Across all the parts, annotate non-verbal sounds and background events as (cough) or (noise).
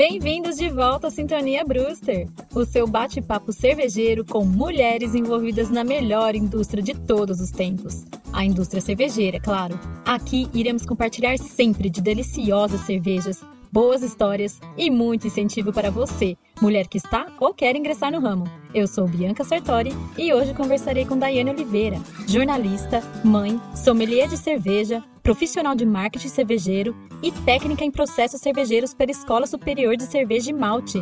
Bem-vindos de volta à Sintonia Brewster, o seu bate-papo cervejeiro com mulheres envolvidas na melhor indústria de todos os tempos. A indústria cervejeira, claro. Aqui iremos compartilhar sempre de deliciosas cervejas boas histórias e muito incentivo para você, mulher que está ou quer ingressar no ramo. Eu sou Bianca Sartori e hoje conversarei com Daiane Oliveira, jornalista, mãe, sommelier de cerveja, profissional de marketing cervejeiro e técnica em processos cervejeiros pela Escola Superior de Cerveja e Malte.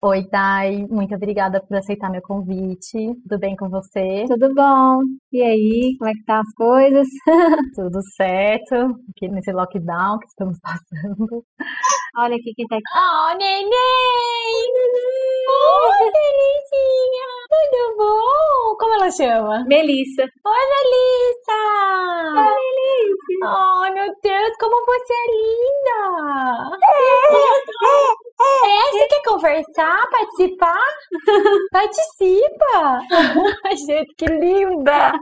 Oi, Dai, muito obrigada por aceitar meu convite. Tudo bem com você? Tudo bom. E aí, como é que tá as coisas? (laughs) Tudo certo, aqui nesse lockdown que estamos (laughs) passando. Olha aqui quem tá aqui. Oh, neném! Oi, Felicinha! Tudo bom? Como ela chama? Melissa. Oi, Melissa! Oh, meu Deus, como você é linda! É, você quer conversar, participar? (laughs) Participa! (laughs) Gente, que linda!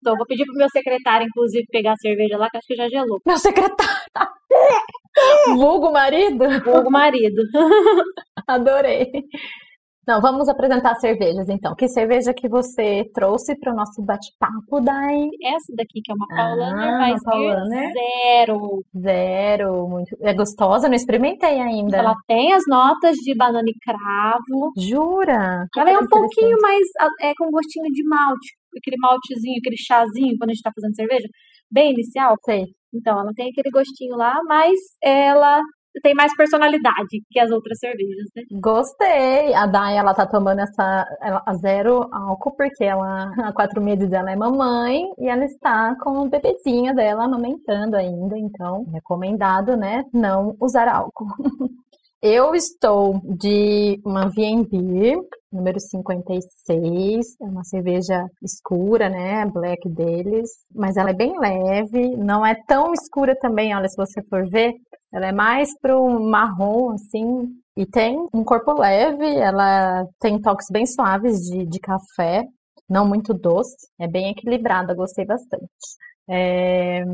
Então, vou pedir pro meu secretário, inclusive, pegar a cerveja lá, que acho que já gelou. Meu secretário! Vulgo marido? Vulgo marido. (laughs) Adorei. Não, vamos apresentar cervejas então. Que cerveja que você trouxe para o nosso bate-papo, Dai? Essa daqui, que é uma Paulaner Ah, Weissbier Paulaner. Zero. Zero, muito. É gostosa? Não experimentei ainda. Ela tem as notas de banana e cravo. Jura? Ela é um Interessante. pouquinho mais, é com gostinho de malte. Aquele maltezinho, aquele chazinho, quando a gente tá fazendo cerveja. Bem inicial. Sei. Então, ela tem aquele gostinho lá, mas ela tem mais personalidade que as outras cervejas, né? Gostei. A Dai, ela tá tomando essa ela- a zero álcool porque ela (laughs) há quatro meses ela é mamãe e ela está com o bebezinho dela amamentando ainda, então recomendado, né, não usar álcool. (laughs) Eu estou de uma VNB número 56, é uma cerveja escura, né, black deles, mas ela é bem leve, não é tão escura também, olha, se você for ver, ela é mais pro marrom, assim, e tem um corpo leve, ela tem toques bem suaves de, de café, não muito doce, é bem equilibrada, gostei bastante. É,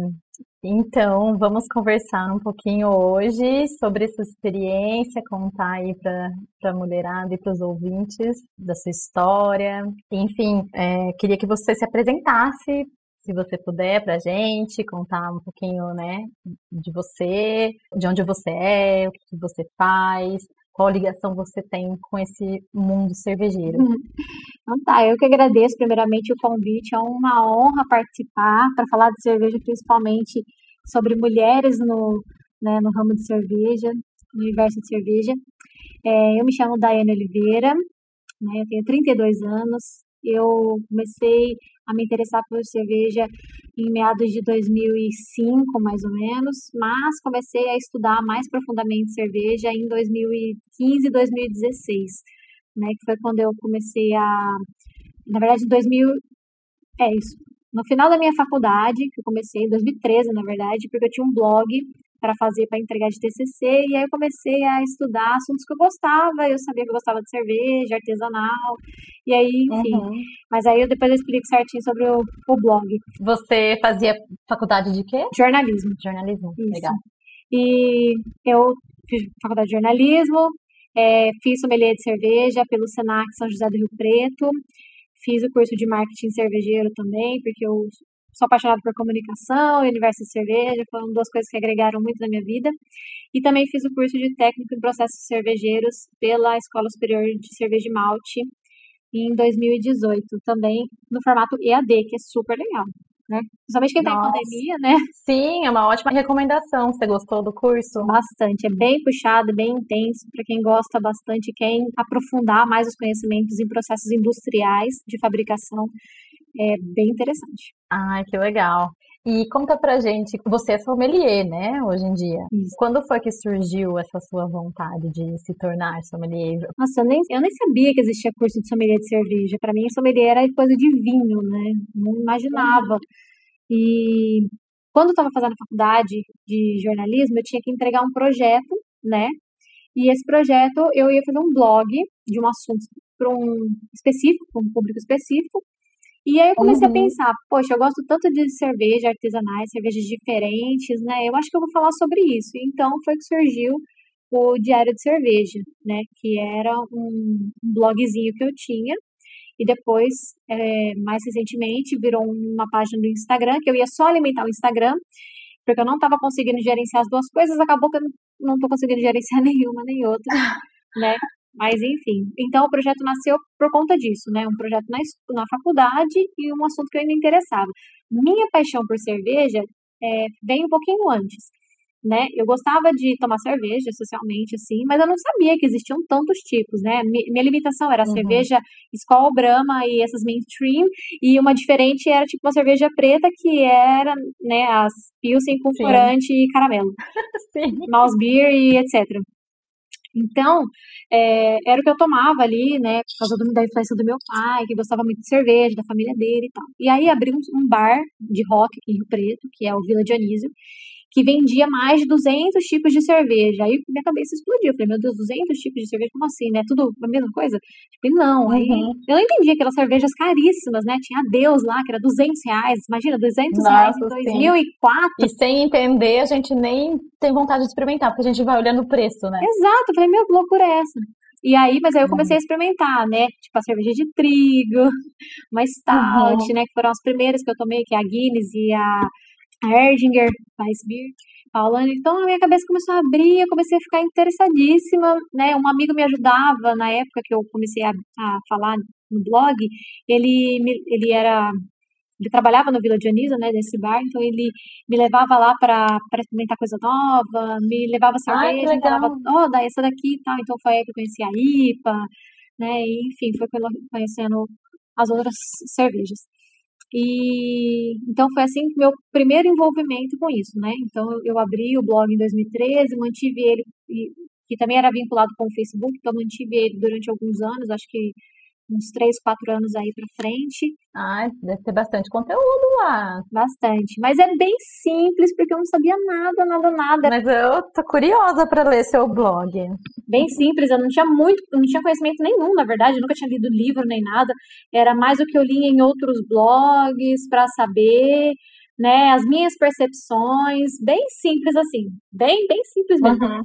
então, vamos conversar um pouquinho hoje sobre essa experiência, contar aí para a mulherada e para os ouvintes da sua história. Enfim, é, queria que você se apresentasse, se você puder, para a gente, contar um pouquinho, né, de você, de onde você é, o que você faz, qual ligação você tem com esse mundo cervejeiro. Então tá, eu que agradeço primeiramente o convite, é uma honra participar para falar de cerveja, principalmente sobre mulheres no, né, no ramo de cerveja, no universo de cerveja. É, eu me chamo Daiane Oliveira, né, eu tenho 32 anos, eu comecei a me interessar por cerveja em meados de 2005, mais ou menos, mas comecei a estudar mais profundamente cerveja em 2015 e 2016 né, que foi quando eu comecei a, na verdade, em 2000, é isso, no final da minha faculdade, que eu comecei em 2013, na verdade, porque eu tinha um blog para fazer, para entregar de TCC, e aí eu comecei a estudar assuntos que eu gostava, eu sabia que eu gostava de cerveja, artesanal, e aí, enfim, Uhum. mas aí eu depois eu explico certinho sobre o, o blog, Você fazia faculdade de quê? jornalismo. Jornalismo. Isso. Legal. E eu fiz faculdade de jornalismo, é, fiz sommelier de cerveja pelo Senac São José do Rio Preto, fiz o curso de marketing cervejeiro também, porque eu sou apaixonada por comunicação universo de cerveja, foram duas coisas que agregaram muito na minha vida. E também fiz o curso de técnico em processos cervejeiros pela Escola Superior de Cerveja e Malte em 2018, também no formato EAD, que é super legal, né? Principalmente quem tá em pandemia, né? Sim, é uma ótima recomendação. Você gostou do curso? Bastante, é bem puxado, bem intenso para quem gosta bastante, quer aprofundar mais os conhecimentos em processos industriais de fabricação, é bem interessante. Ai, que legal. E conta pra gente, você é sommelier, né, hoje em dia. Isso. Quando foi que surgiu essa sua vontade de se tornar sommelier? Nossa, eu nem, eu nem sabia que existia curso de sommelier de cerveja. Para mim, sommelier era coisa de vinho, né? Não imaginava. E quando eu estava fazendo a faculdade de jornalismo, eu tinha que entregar um projeto, né? E esse projeto eu ia fazer um blog de um assunto para um específico, para um público específico. E aí eu comecei Uhum. a pensar, poxa, eu gosto tanto de cerveja artesanais, cervejas diferentes, né? Eu acho que eu vou falar sobre isso. Então foi que surgiu o Diário de Cerveja, né? Que era um, blogzinho que eu tinha. E depois, é, mais recentemente, virou uma página do Instagram, que eu ia só alimentar o Instagram, porque eu não estava conseguindo gerenciar as duas coisas, acabou que eu não estou conseguindo gerenciar (laughs) nenhuma nem outra, né? Mas enfim, então o projeto nasceu por conta disso, né? Um projeto na, na faculdade e um assunto que eu me interessava. Minha paixão por cerveja é, vem um pouquinho antes né? Eu gostava de tomar cerveja socialmente, assim, mas eu não sabia que existiam tantos tipos, né? Minha limitação era a uhum. cerveja Skol, Brahma e essas mainstream, e uma diferente era tipo uma cerveja preta que era, né, as Pilsen com corante e caramelo. (laughs) Sim. Mouse beer e etc. Então, é, era o que eu tomava ali, né, por causa do, da influência do meu pai, que gostava muito de cerveja, da família dele e tal. E aí abri um, um bar de rock aqui em Rio Preto, que é o Vila Dionísio, que vendia mais de 200 tipos de cerveja. Aí minha cabeça explodiu. Eu falei, meu Deus, 200 tipos de cerveja? Como assim, né? Tudo a mesma coisa? Tipo, não. Aí uhum. eu não entendi aquelas cervejas caríssimas, né? Tinha Deus lá, que era 200 reais. Imagina, 200 Nossa, reais em 2004. E sem entender, a gente nem tem vontade de experimentar, porque a gente vai olhando o preço, né? Exato. Eu falei, meu, que loucura é essa? E aí, mas aí eu comecei a uhum. experimentar, né? Tipo a cerveja de trigo, (laughs) uma stout, uhum. né? Que foram as primeiras que eu tomei, que é a Guinness e a a Erdinger, Weissbier, Paulane. Então a minha cabeça começou a abrir, eu comecei a ficar interessadíssima, né? Um amigo me ajudava na época que eu comecei a, a falar no blog. Ele, ele era ele trabalhava no Vila Dionisa, né, nesse bar, então ele me levava lá para experimentar coisa nova, me levava cerveja, Ai, falava, ó, oh, dá essa daqui e tal, então foi aí que eu conheci a IPA, né, e, enfim, foi conhecendo as outras cervejas. E então foi assim meu primeiro envolvimento com isso, né? Então eu abri o blog em 2013, mantive ele, que também era vinculado com o Facebook, então mantive ele durante alguns anos, acho que uns 3, 4 anos aí pra frente. Ah, deve ter bastante conteúdo lá. Bastante. Mas é bem simples, porque eu não sabia nada, nada, nada. Mas eu tô curiosa para ler seu blog. Bem simples, eu não tinha muito, não tinha conhecimento nenhum, na verdade, eu nunca tinha lido livro nem nada. Era mais o que eu li em outros blogs para saber, né, as minhas percepções, bem simples assim, bem, bem simples mesmo. Uhum.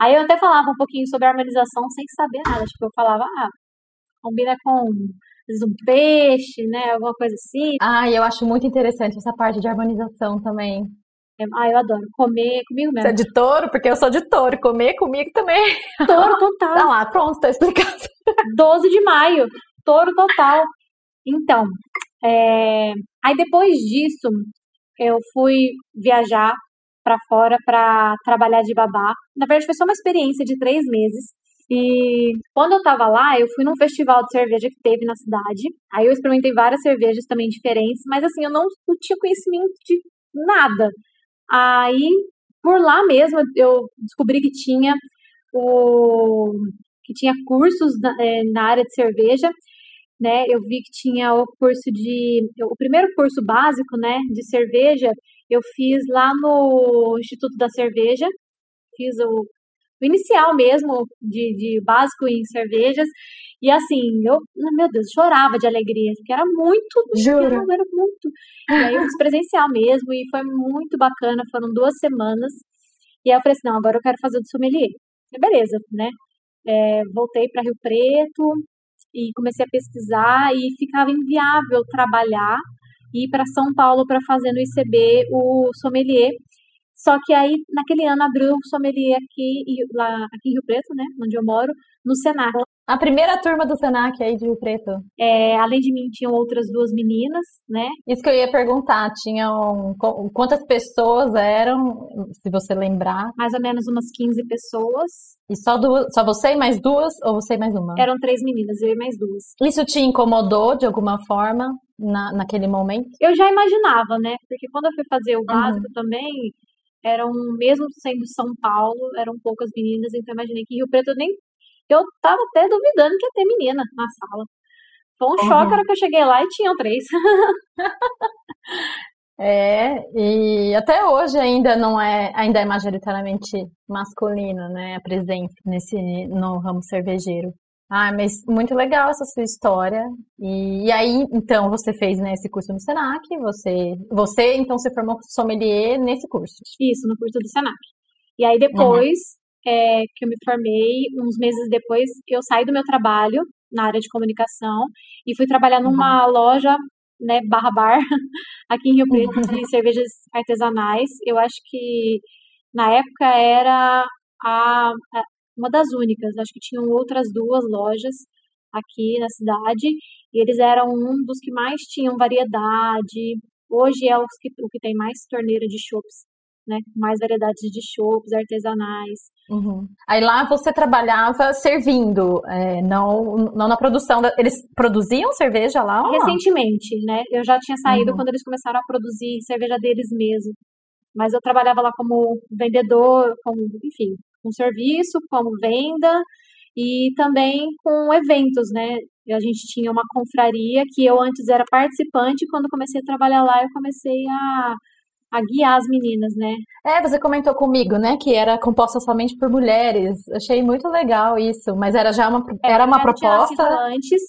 Aí eu até falava um pouquinho sobre a harmonização sem saber nada, tipo, eu falava, ah, combina com um peixe, né? Alguma coisa assim. Ah, eu acho muito interessante essa parte de harmonização também. Ah, eu adoro. Comer comigo mesmo. Você é de touro? Porque eu sou de touro. Comer comigo também. Touro (laughs) total. Tá lá, pronto, tá explicado. 12 de maio. Touro total. Então, é... aí depois disso, eu fui viajar para fora para trabalhar de babá. Na verdade, foi só uma experiência de três meses. E quando eu tava lá, eu fui num festival de cerveja que teve na cidade. Aí eu experimentei várias cervejas também diferentes, mas assim, eu não, não tinha conhecimento de nada. Aí, por lá mesmo, eu descobri que tinha o que tinha cursos na, é, na área de cerveja, né? Eu vi que tinha o curso de o primeiro curso básico, né, de cerveja, eu fiz lá no Instituto da Cerveja. Fiz o inicial mesmo, de, de básico em cervejas. E assim, eu, meu Deus, chorava de alegria, porque era muito, Jura? era muito. E aí eu fiz presencial mesmo, e foi muito bacana, foram duas semanas. E aí eu falei assim, não, agora eu quero fazer do sommelier. E beleza, né? É, voltei para Rio Preto e comecei a pesquisar e ficava inviável trabalhar e ir para São Paulo para fazer no ICB o sommelier só que aí, naquele ano, abriu o sommelier aqui, lá, aqui em Rio Preto, né? Onde eu moro, no Senac. A primeira turma do Senac aí de Rio Preto. É, além de mim, tinham outras duas meninas, né? Isso que eu ia perguntar, tinham quantas pessoas eram, se você lembrar? Mais ou menos umas 15 pessoas. E só duas, só você e mais duas, ou você e mais uma? Eram três meninas, eu e mais duas. Isso te incomodou de alguma forma na, naquele momento? Eu já imaginava, né? Porque quando eu fui fazer o básico uhum. também, eram, mesmo sendo São Paulo, eram poucas meninas, então imaginei que Rio Preto eu nem. Eu tava até duvidando que ia ter menina na sala. Foi um uhum. choque a hora que eu cheguei lá e tinham três. (laughs) é, e até hoje ainda não é, ainda é majoritariamente masculino, né, a presença nesse no ramo cervejeiro. Ah, mas muito legal essa sua história. E, e, aí, então, você fez né, esse curso no Senac, você, você então se formou sommelier nesse curso. Isso, no curso do Senac. E aí depois, é, que eu me formei, uns meses depois, eu saí do meu trabalho na área de comunicação e fui trabalhar numa uhum. loja, né, barra bar, (laughs) aqui em Rio Preto, (laughs) de cervejas artesanais. Eu acho que na época era a, a, uma das únicas, acho que tinham outras duas lojas aqui na cidade, e eles eram um dos que mais tinham variedade. Hoje é os que, o que tem mais torneira de chopps né? Mais variedades de chopps artesanais. Uhum. Aí lá você trabalhava servindo, é, não, não na produção. Da... Eles produziam cerveja lá? Recentemente, né? Eu já tinha saído uhum. quando eles começaram a produzir cerveja deles mesmo. Mas eu trabalhava lá como vendedor, como, enfim, com serviço, como venda e também com eventos, né? A gente tinha uma confraria que eu antes era participante, quando comecei a trabalhar lá, eu comecei a a guiar as meninas, né? É, você comentou comigo, né, que era composta somente por mulheres. Achei muito legal isso, mas era já uma é, era uma proposta antes,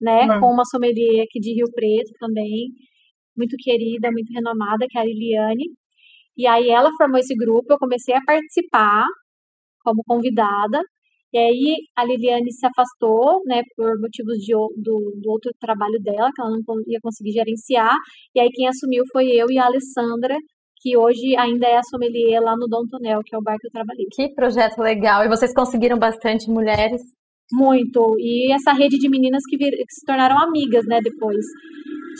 né, hum. com uma sommelier aqui de Rio Preto também, muito querida, muito renomada, que é a Liliane. E aí ela formou esse grupo, eu comecei a participar como convidada e aí a Liliane se afastou, né, por motivos de, do, do outro trabalho dela, que ela não ia conseguir gerenciar. E aí quem assumiu foi eu e a Alessandra, que hoje ainda é a sommelier lá no Dom Tonel, que é o bar que eu trabalhei. Que projeto legal! E vocês conseguiram bastante mulheres? Muito. E essa rede de meninas que, vir, que se tornaram amigas, né, depois.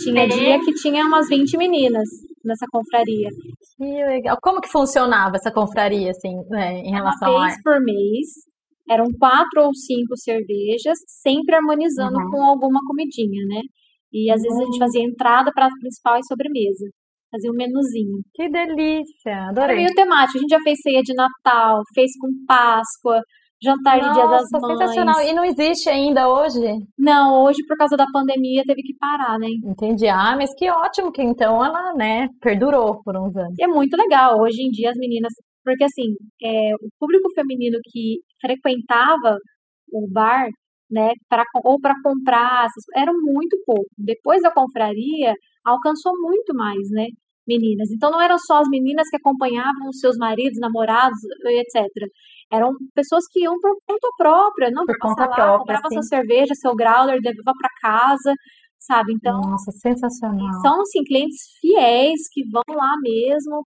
Tinha é. dia que tinha umas 20 meninas nessa confraria. Que legal. Como que funcionava essa confraria, assim, né, em relação Uma vez a... por mês, eram quatro ou cinco cervejas, sempre harmonizando uhum. com alguma comidinha, né? E às uhum. vezes a gente fazia entrada, prato principal e sobremesa. Fazia um menuzinho. Que delícia! Adorei. Era meio temático. A gente já fez ceia de Natal, fez com Páscoa, jantar Nossa, de Dia das Mães. sensacional. E não existe ainda hoje? Não, hoje por causa da pandemia teve que parar, né? Entendi. Ah, mas que ótimo que então ela, né, perdurou por uns anos. E é muito legal. Hoje em dia as meninas porque, assim, é, o público feminino que frequentava o bar, né, pra, ou para comprar, era muito pouco. Depois da confraria, alcançou muito mais, né, meninas. Então, não eram só as meninas que acompanhavam os seus maridos, namorados, etc. Eram pessoas que iam por conta própria, não por conta lá, própria, comprava sim. sua cerveja, seu growler, levava para casa, sabe? Então, nossa, sensacional. São assim clientes fiéis que vão lá mesmo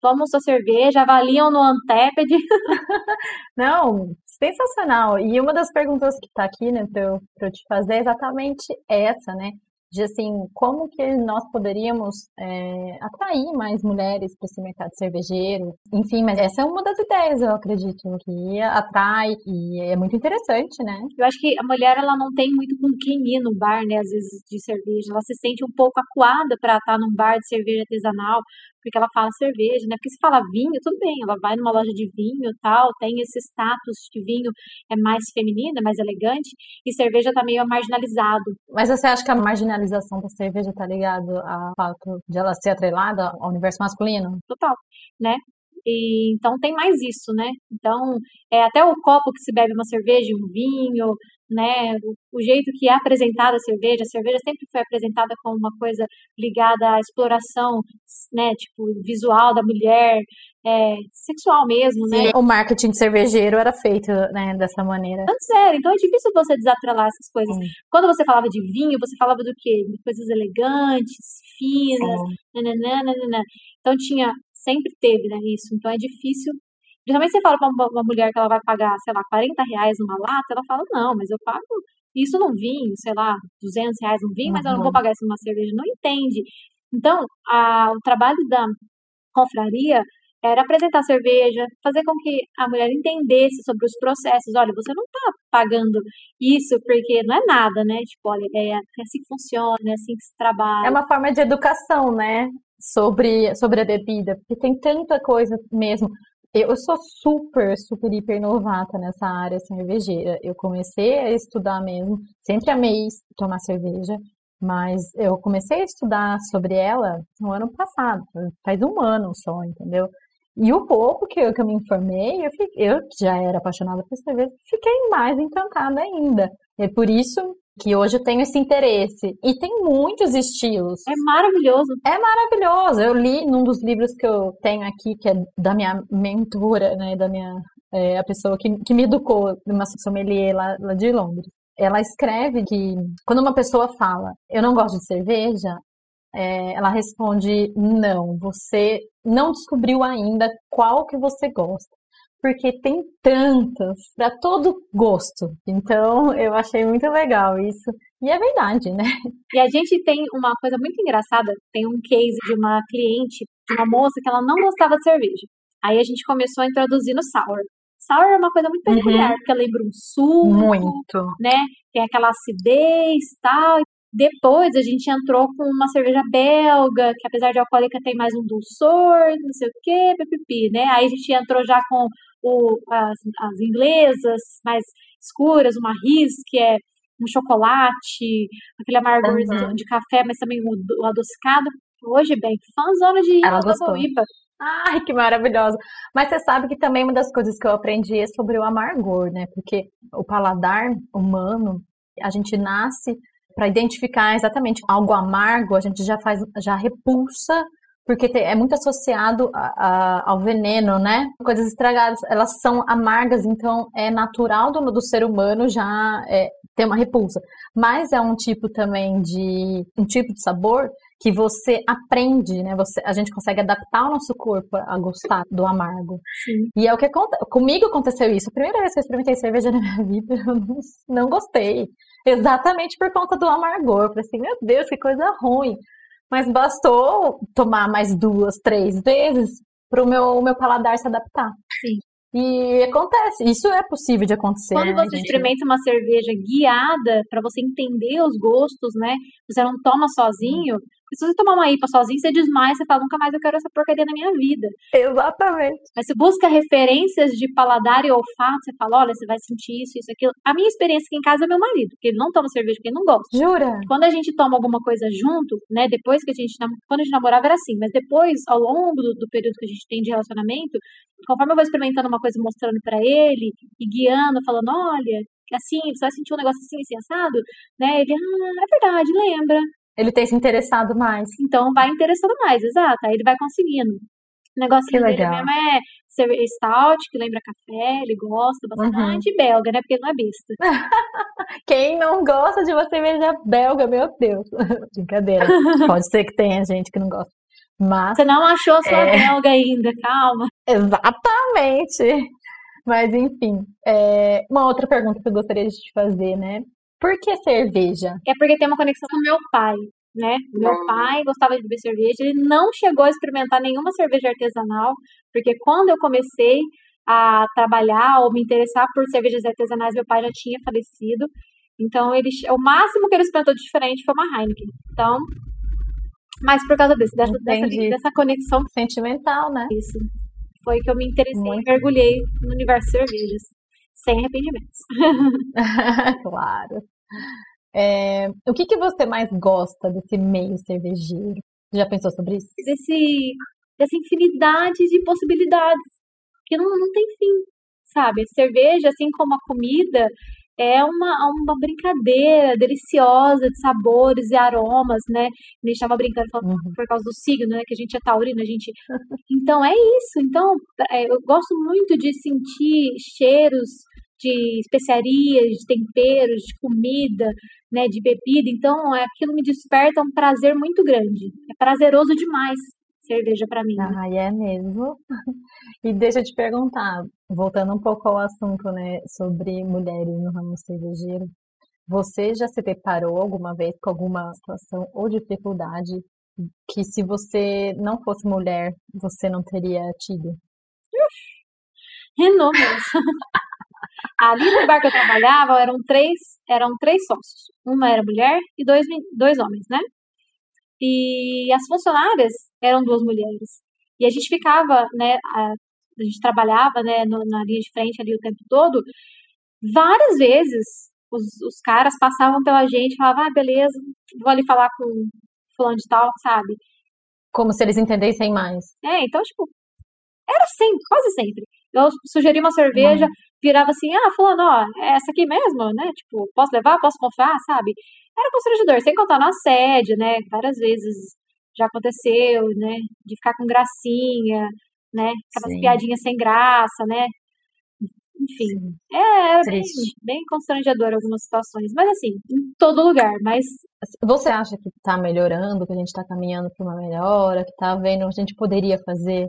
tomam sua cerveja, avaliam no Anteped. (laughs) Não, sensacional. E uma das perguntas que está aqui, né, para eu, eu te fazer é exatamente essa, né? De assim, como que nós poderíamos é, atrair mais mulheres para esse mercado cervejeiro. Enfim, mas essa é uma das ideias, eu acredito, que atrai e é muito interessante, né? Eu acho que a mulher, ela não tem muito com quem ir no bar, né, às vezes, de cerveja. Ela se sente um pouco acuada para estar num bar de cerveja artesanal, porque ela fala cerveja, né? Porque se fala vinho, tudo bem, ela vai numa loja de vinho tal, tem esse status de vinho é mais feminino, é mais elegante, e cerveja tá meio marginalizado. Mas você acha que a marginalização da cerveja tá ligado ao fato de ela ser atrelada ao universo masculino? Total, né? E, então tem mais isso, né? Então, é até o copo que se bebe uma cerveja, um vinho, né? O, o, jeito que é apresentada a cerveja, a cerveja sempre foi apresentada como uma coisa ligada à exploração, né? Tipo, visual da mulher, é, sexual mesmo? Sim, né? O marketing cervejeiro era feito, né, dessa maneira. Era, então é difícil você desatrelar essas coisas. Sim. Quando você falava de vinho, você falava do quê? De coisas elegantes, finas, nananana. Então tinha, sempre teve, né, isso. Então é difícil Geralmente você fala para uma, uma, mulher que ela vai pagar, sei lá, 40 reais numa lata, ela fala, não, mas eu pago isso num vinho, sei lá, 200 reais num vinho, uhum. mas eu não vou pagar isso numa cerveja. Não entende. Então, a, o trabalho da confraria era apresentar cerveja, fazer com que a mulher entendesse sobre os processos. Olha, você não está pagando isso porque não é nada, né? Tipo, olha, é, é assim que funciona, é assim que se trabalha. É uma forma de educação, né? Sobre, sobre a bebida, porque tem tanta coisa mesmo. Eu sou super, super, hiper novata nessa área cervejeira. Eu comecei a estudar mesmo, sempre amei tomar cerveja, mas eu comecei a estudar sobre ela no ano passado, faz um ano só, entendeu? E o pouco que eu, que eu me informei, eu, fiquei, eu já era apaixonada por cerveja, fiquei mais encantada ainda. É por isso que hoje eu tenho esse interesse. E tem muitos estilos. É maravilhoso. É maravilhoso. Eu li num dos livros que eu tenho aqui, que é da minha mentora, né, da minha é a pessoa que, que me educou, uma sommelier lá, lá de Londres. Ela escreve que quando uma pessoa fala, eu não gosto de cerveja, é, ela responde, não, você não descobriu ainda qual que você gosta porque tem tantas para todo gosto. Então, eu achei muito legal isso. E é verdade, né? E a gente tem uma coisa muito engraçada, tem um case de uma cliente, de uma moça que ela não gostava de cerveja. Aí a gente começou a introduzir no sour. Sour é uma coisa muito peculiar, uhum. porque lembra um suco, muito. né? Tem aquela acidez e tal. Depois a gente entrou com uma cerveja belga, que apesar de alcoólica tem mais um dulçor, não sei o quê, pipipi, né? Aí a gente entrou já com o, as, as inglesas mais escuras, uma ris, que é um chocolate, aquele amargor uhum. de café, mas também o, o adocicado. Hoje, bem, fãzona de. IPA. Ai, que maravilhosa. Mas você sabe que também uma das coisas que eu aprendi é sobre o amargor, né? Porque o paladar humano, a gente nasce para identificar exatamente algo amargo, a gente já faz, já repulsa porque é muito associado a, a, ao veneno, né? Coisas estragadas, elas são amargas, então é natural do, do ser humano já é, ter uma repulsa. Mas é um tipo também de um tipo de sabor que você aprende, né? Você, a gente consegue adaptar o nosso corpo a gostar do amargo. Sim. E é o que acontece. Comigo aconteceu isso. A primeira vez que eu experimentei cerveja (laughs) na minha vida, eu não, não gostei. Exatamente por conta do amargor. Eu falei assim, meu Deus, que coisa ruim. Mas bastou tomar mais duas, três vezes para o meu, meu paladar se adaptar. Sim. E acontece, isso é possível de acontecer. Quando né, você gente? experimenta uma cerveja guiada para você entender os gostos, né? Você não toma sozinho, se você tomar uma IPA sozinho, você desmaia, você fala, nunca mais eu quero essa porcaria na minha vida. Exatamente. Mas você busca referências de paladar e olfato, você fala, olha, você vai sentir isso, isso, aquilo. A minha experiência aqui em casa é meu marido, porque ele não toma cerveja porque ele não gosta. Jura? Quando a gente toma alguma coisa junto, né, depois que a gente, quando a gente namorava era assim, mas depois, ao longo do, do período que a gente tem de relacionamento, conforme eu vou experimentando uma coisa mostrando para ele, e guiando, falando, olha, assim, você vai sentir um negócio assim, assim, assado, né, ele, ah, é verdade, lembra, ele tem se interessado mais. Então vai interessando mais, exato. Aí ele vai conseguindo. O negócio dele mesmo é stout, que lembra café, ele gosta bastante, uhum. belga, né? Porque ele não é besta. (laughs) Quem não gosta de uma cerveja belga, meu Deus. (laughs) Brincadeira. Pode ser que tenha gente que não gosta. Mas, Você não achou a sua é... belga ainda, calma. Exatamente. Mas enfim, é... uma outra pergunta que eu gostaria de te fazer, né? Por que cerveja? É porque tem uma conexão com meu pai, né? Meu pai gostava de beber cerveja, ele não chegou a experimentar nenhuma cerveja artesanal, porque quando eu comecei a trabalhar ou me interessar por cervejas artesanais, meu pai já tinha falecido. Então, ele, o máximo que ele experimentou de diferente foi uma Heineken. Então, mas por causa desse, dessa, dessa, dessa, conexão sentimental, né? Isso. Foi que eu me interessei Muito. e mergulhei no universo de cervejas sem arrependimentos. (laughs) claro. É, o que, que você mais gosta desse meio cervejeiro? Já pensou sobre isso? Desse, dessa infinidade de possibilidades que não, não tem fim, sabe? Cerveja, assim como a comida, é uma, uma brincadeira deliciosa de sabores e aromas, né? A gente estava brincando falando, uhum. por causa do signo, né? Que a gente é taurino, a gente. (laughs) Então é isso. Então, é, eu gosto muito de sentir cheiros de especiarias, de temperos, de comida, né, de bebida. Então, aquilo me desperta um prazer muito grande. É prazeroso demais cerveja para mim. Ah, é mesmo. (laughs) E deixa eu te perguntar, voltando um pouco ao assunto, né, sobre mulheres no ramo cervejeiro, você já se deparou alguma vez com alguma situação ou dificuldade que se você não fosse mulher, você não teria tido? Inúmeros. (laughs) Ali no bar que eu trabalhava eram três, eram três sócios. Uma era mulher e dois, dois homens, né? E as funcionárias eram duas mulheres. E a gente ficava, né, a, a gente trabalhava, né, no, na linha de frente ali o tempo todo. Várias vezes os, os caras passavam pela gente e falavam, ah, beleza, vou ali falar com fulano de tal, sabe? Como se eles entendessem mais. É, então, tipo, era sempre, quase sempre. Eu sugeri uma cerveja. Virava assim, ah, fulano, ó, é essa aqui mesmo, né? Tipo, posso levar, posso confiar, sabe? Era constrangedor, sem contar no assédio, né? Várias vezes já aconteceu, né? De ficar com gracinha, né? Aquelas Sim. piadinhas sem graça, né? enfim, é, é bem, bem constrangedor algumas situações, mas assim, em todo lugar, mas... Você acha que está melhorando, que a gente está caminhando para uma melhora, que está vendo, a gente poderia fazer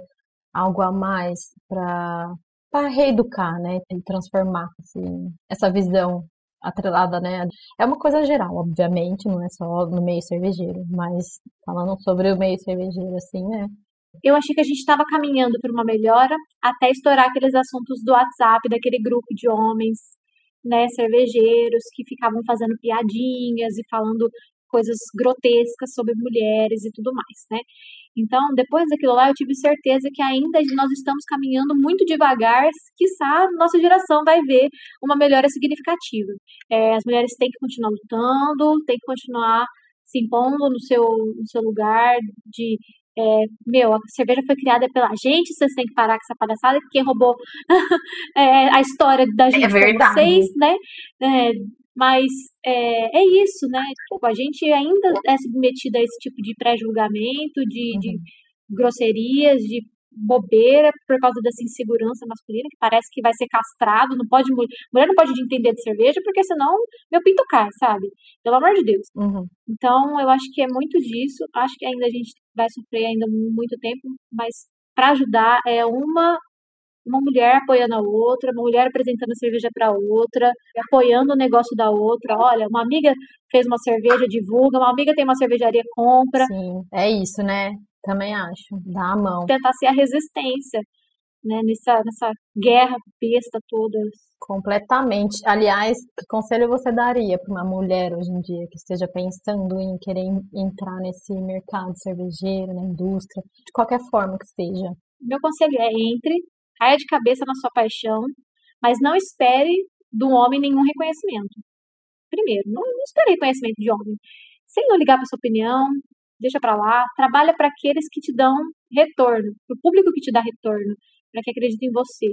algo a mais para para reeducar, né, e transformar assim, essa visão atrelada, né? É uma coisa geral, obviamente, não é só no meio cervejeiro, mas falando sobre o meio cervejeiro, assim, né? Eu achei que a gente estava caminhando para uma melhora até estourar aqueles assuntos do WhatsApp, daquele grupo de homens, né, cervejeiros, que ficavam fazendo piadinhas e falando coisas grotescas sobre mulheres e tudo mais, né? Então, depois daquilo lá, eu tive certeza que ainda nós estamos caminhando muito devagar, quiçá nossa geração vai ver uma melhora significativa. É, as mulheres têm que continuar lutando, têm que continuar se impondo no seu, no seu lugar de é, meu, a cerveja foi criada pela gente, vocês têm que parar com essa palhaçada, quem roubou (laughs) é, a história da gente é vocês, né? É, mas é, é isso, né? Tipo, a gente ainda é submetida a esse tipo de pré-julgamento, de, uhum. de grosserias, de bobeira por causa dessa insegurança masculina, que parece que vai ser castrado, não pode mulher não pode entender de cerveja, porque senão meu pinto cai, sabe? Pelo amor de Deus. Uhum. Então, eu acho que é muito disso, acho que ainda a gente vai sofrer ainda muito tempo, mas para ajudar é uma uma mulher apoiando a outra, uma mulher apresentando a cerveja para outra, apoiando o negócio da outra. Olha, uma amiga fez uma cerveja, divulga, uma amiga tem uma cervejaria, compra. Sim, é isso, né? Também acho. Dá a mão. Tentar ser a resistência, né? Nessa, nessa guerra besta toda. Completamente. Aliás, que conselho você daria para uma mulher hoje em dia que esteja pensando em querer entrar nesse mercado cervejeiro, na indústria, de qualquer forma que seja? Meu conselho é entre, caia de cabeça na sua paixão, mas não espere do homem nenhum reconhecimento. Primeiro, não, não espere reconhecimento de homem. Sem não ligar para sua opinião, deixa para lá. Trabalha para aqueles que te dão retorno, para o público que te dá retorno, para que acredite em você.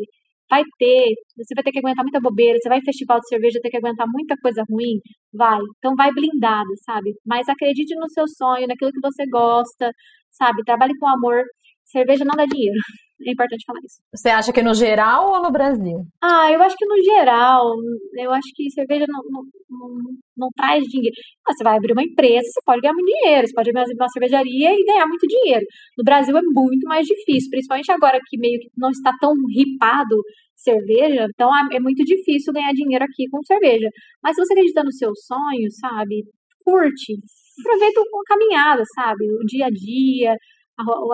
Vai ter, você vai ter que aguentar muita bobeira, você vai em festival de cerveja ter que aguentar muita coisa ruim, vai. Então vai blindada, sabe? Mas acredite no seu sonho, naquilo que você gosta, sabe? Trabalhe com amor. Cerveja não dá dinheiro. (laughs) É importante falar isso. Você acha que no geral ou no Brasil? Ah, eu acho que no geral. Eu acho que cerveja não, não, não, não traz dinheiro. Ah, você vai abrir uma empresa, você pode ganhar muito dinheiro. Você pode abrir uma cervejaria e ganhar muito dinheiro. No Brasil é muito mais difícil, principalmente agora que meio que não está tão ripado cerveja, então é, é muito difícil ganhar dinheiro aqui com cerveja. Mas se você acredita no seu sonho, sabe? Curte. Aproveita a caminhada, sabe? O dia a dia,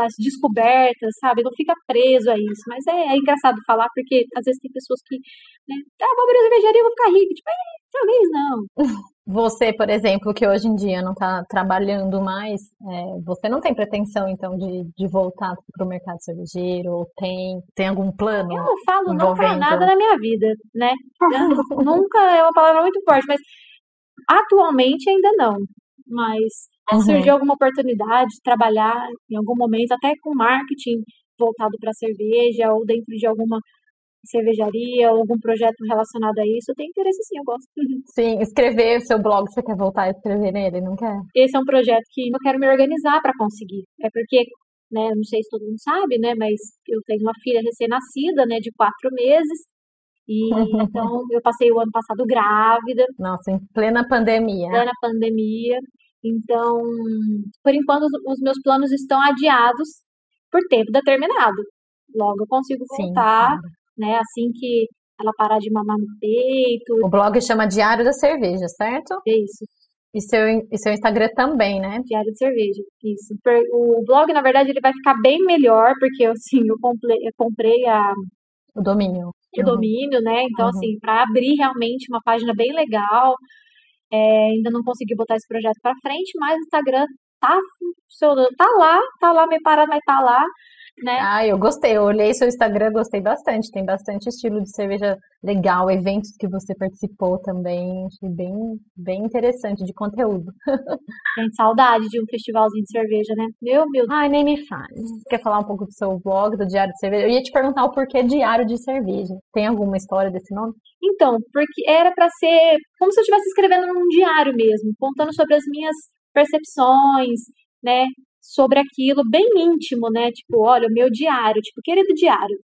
as descobertas, sabe? Não fica preso a isso. Mas é, é engraçado falar, porque às vezes tem pessoas que, né, ah, vou abrir a cervejaria, vou ficar rica. Tipo, é, talvez não. (laughs) Você, por exemplo, que hoje em dia não está trabalhando mais, é, você não tem pretensão, então, de, de voltar para o mercado cervejeiro? Ou tem, tem algum plano? Eu não falo não para nada na minha vida, né? (laughs) nunca é uma palavra muito forte, mas atualmente ainda não. Mas uhum. surgiu alguma oportunidade de trabalhar em algum momento, até com marketing voltado para cerveja ou dentro de alguma cervejaria ou algum projeto relacionado a isso, tenho interesse sim, eu gosto. Sim, escrever o seu blog, você quer voltar a escrever nele, não quer? Esse é um projeto que eu quero me organizar para conseguir. É porque, né, não sei se todo mundo sabe, né, mas eu tenho uma filha recém-nascida, né, de quatro meses, e (laughs) então eu passei o ano passado grávida. Nossa, em plena pandemia. Plena pandemia. Então, por enquanto, os meus planos estão adiados por tempo determinado. Logo eu consigo voltar, Sim, né? Assim que ela parar de mamar no peito. O blog chama Diário da Cerveja, certo? É isso. E seu, e seu Instagram também, né? Diário de Cerveja, isso. O blog, na verdade, ele vai ficar bem melhor, porque assim, eu comprei, eu comprei a... O domínio. O domínio, né? Então, assim, para abrir realmente uma página bem legal, é, ainda não consegui botar esse projeto para frente, mas o Instagram tá funcionando, tá lá, tá lá meio parado, mas tá lá né? Ah, eu gostei. Eu olhei seu Instagram, gostei bastante. Tem bastante estilo de cerveja legal, eventos que você participou também. Achei bem, bem interessante de conteúdo. (laughs) Gente, saudade de um festivalzinho de cerveja, né? Meu, meu. Ai, nem me fale. Quer falar um pouco do seu blog, do Diário de Cerveja? Eu ia te perguntar o porquê Diário de Cerveja. Tem alguma história desse nome? Então, porque era para ser como se eu estivesse escrevendo num diário mesmo, contando sobre as minhas percepções, né? Sobre aquilo bem íntimo, né? Tipo, olha, o meu diário, tipo, querido diário,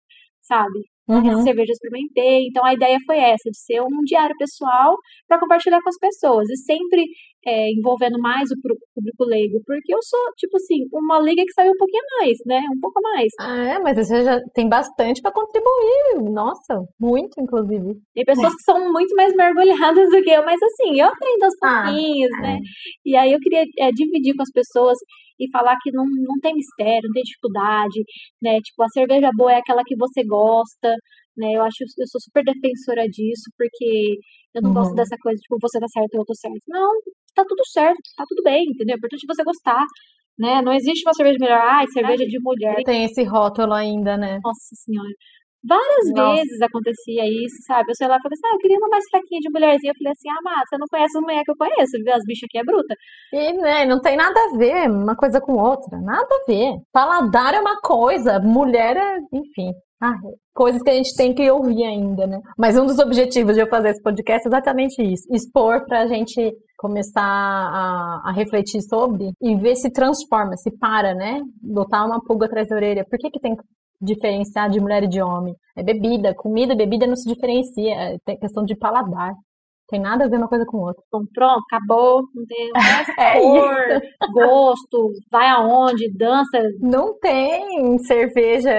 sabe? Uhum. Essa cerveja eu experimentei. Então a ideia foi essa, de ser um diário pessoal para compartilhar com as pessoas. E sempre é, envolvendo mais o público leigo. Porque eu sou, tipo assim, uma liga que saiu um pouquinho mais, né? Um pouco mais. Ah, é, mas você já tem bastante para contribuir. Nossa, muito, inclusive. Tem pessoas que são muito mais mergulhadas do que eu, mas assim, eu aprendo aos ah, pouquinhos, ah, né? É. E aí eu queria é, dividir com as pessoas e falar que não, não tem mistério, não tem dificuldade, né? Tipo, a cerveja boa é aquela que você gosta, né? Eu acho, eu sou super defensora disso, porque eu não uhum. gosto dessa coisa, tipo, você tá certo, eu tô certo. Não, tá tudo certo, tá tudo bem, entendeu? É importante você gostar, né? Não existe uma cerveja melhor, ai, cerveja de mulher. Tem esse rótulo ainda, né? Nossa senhora. Várias Nossa. vezes acontecia isso, sabe? Eu sei lá falei assim, ah, eu queria uma mais fraquinha de mulherzinha. Eu falei assim, ah, Mata, você não conhece as mulheres que eu conheço, viu? As bichas aqui é bruta. E, né, não tem nada a ver uma coisa com outra. Nada a ver. Paladar é uma coisa, mulher é, enfim. Ah, coisas que a gente tem que ouvir ainda, né? Mas um dos objetivos de eu fazer esse podcast é exatamente isso: expor pra gente começar a, a refletir sobre e ver se transforma, se para, né? Botar uma pulga atrás da orelha. Por que, que tem que diferenciar de mulher e de homem? É bebida, comida e bebida não se diferencia, é questão de paladar. Tem nada a ver uma coisa com outra. Então, pronto, acabou. Não tem (laughs) é cor, isso. gosto, vai aonde, dança. Não tem cerveja,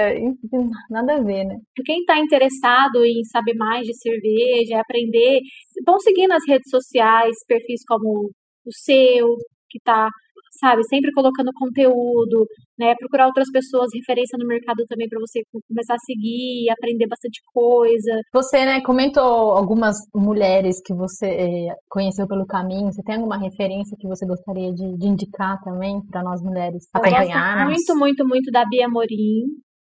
nada a ver, né? Quem está interessado em saber mais de cerveja, aprender, vão seguir nas redes sociais, perfis como o seu, que está sabe, sempre colocando conteúdo, né, procurar outras pessoas, referência no mercado também para você começar a seguir, aprender bastante coisa. Você, né, comentou algumas mulheres que você eh, conheceu pelo caminho. Você tem alguma referência que você gostaria de, de indicar também para nós mulheres acompanhar? Muito, muito, muito da Bia Morim,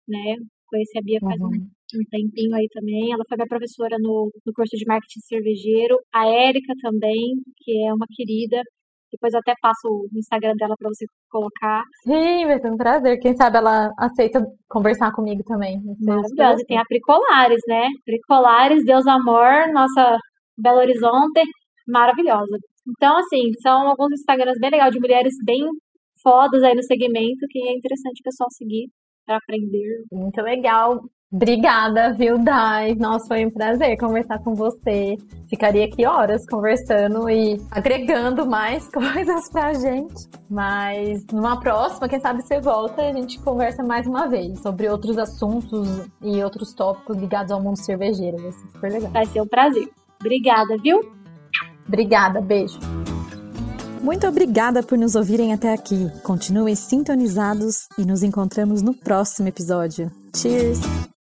né? Conheci a Bia faz uhum. um, um tempinho aí também. Ela foi minha professora no, no curso de marketing cervejeiro. A Érica também, que é uma querida. Depois eu até passo o Instagram dela para você colocar. Sim, vai ser um prazer. Quem sabe ela aceita conversar comigo também. Maravilhosa. E tem a Pricolares, né? Pricolares, Deus Amor, nossa Belo Horizonte, maravilhosa. Então, assim, são alguns Instagrams bem legais de mulheres bem fodas aí no segmento que é interessante o pessoal seguir para aprender. Muito legal. Obrigada, viu, Dai? Nossa, foi um prazer conversar com você. Ficaria aqui horas conversando e agregando mais (laughs) coisas pra gente. Mas numa próxima, quem sabe você volta e a gente conversa mais uma vez sobre outros assuntos e outros tópicos ligados ao mundo cervejeiro. Vai ser super legal. Vai ser um prazer. Obrigada, viu? Obrigada, beijo. Muito obrigada por nos ouvirem até aqui. Continuem sintonizados e nos encontramos no próximo episódio. Cheers!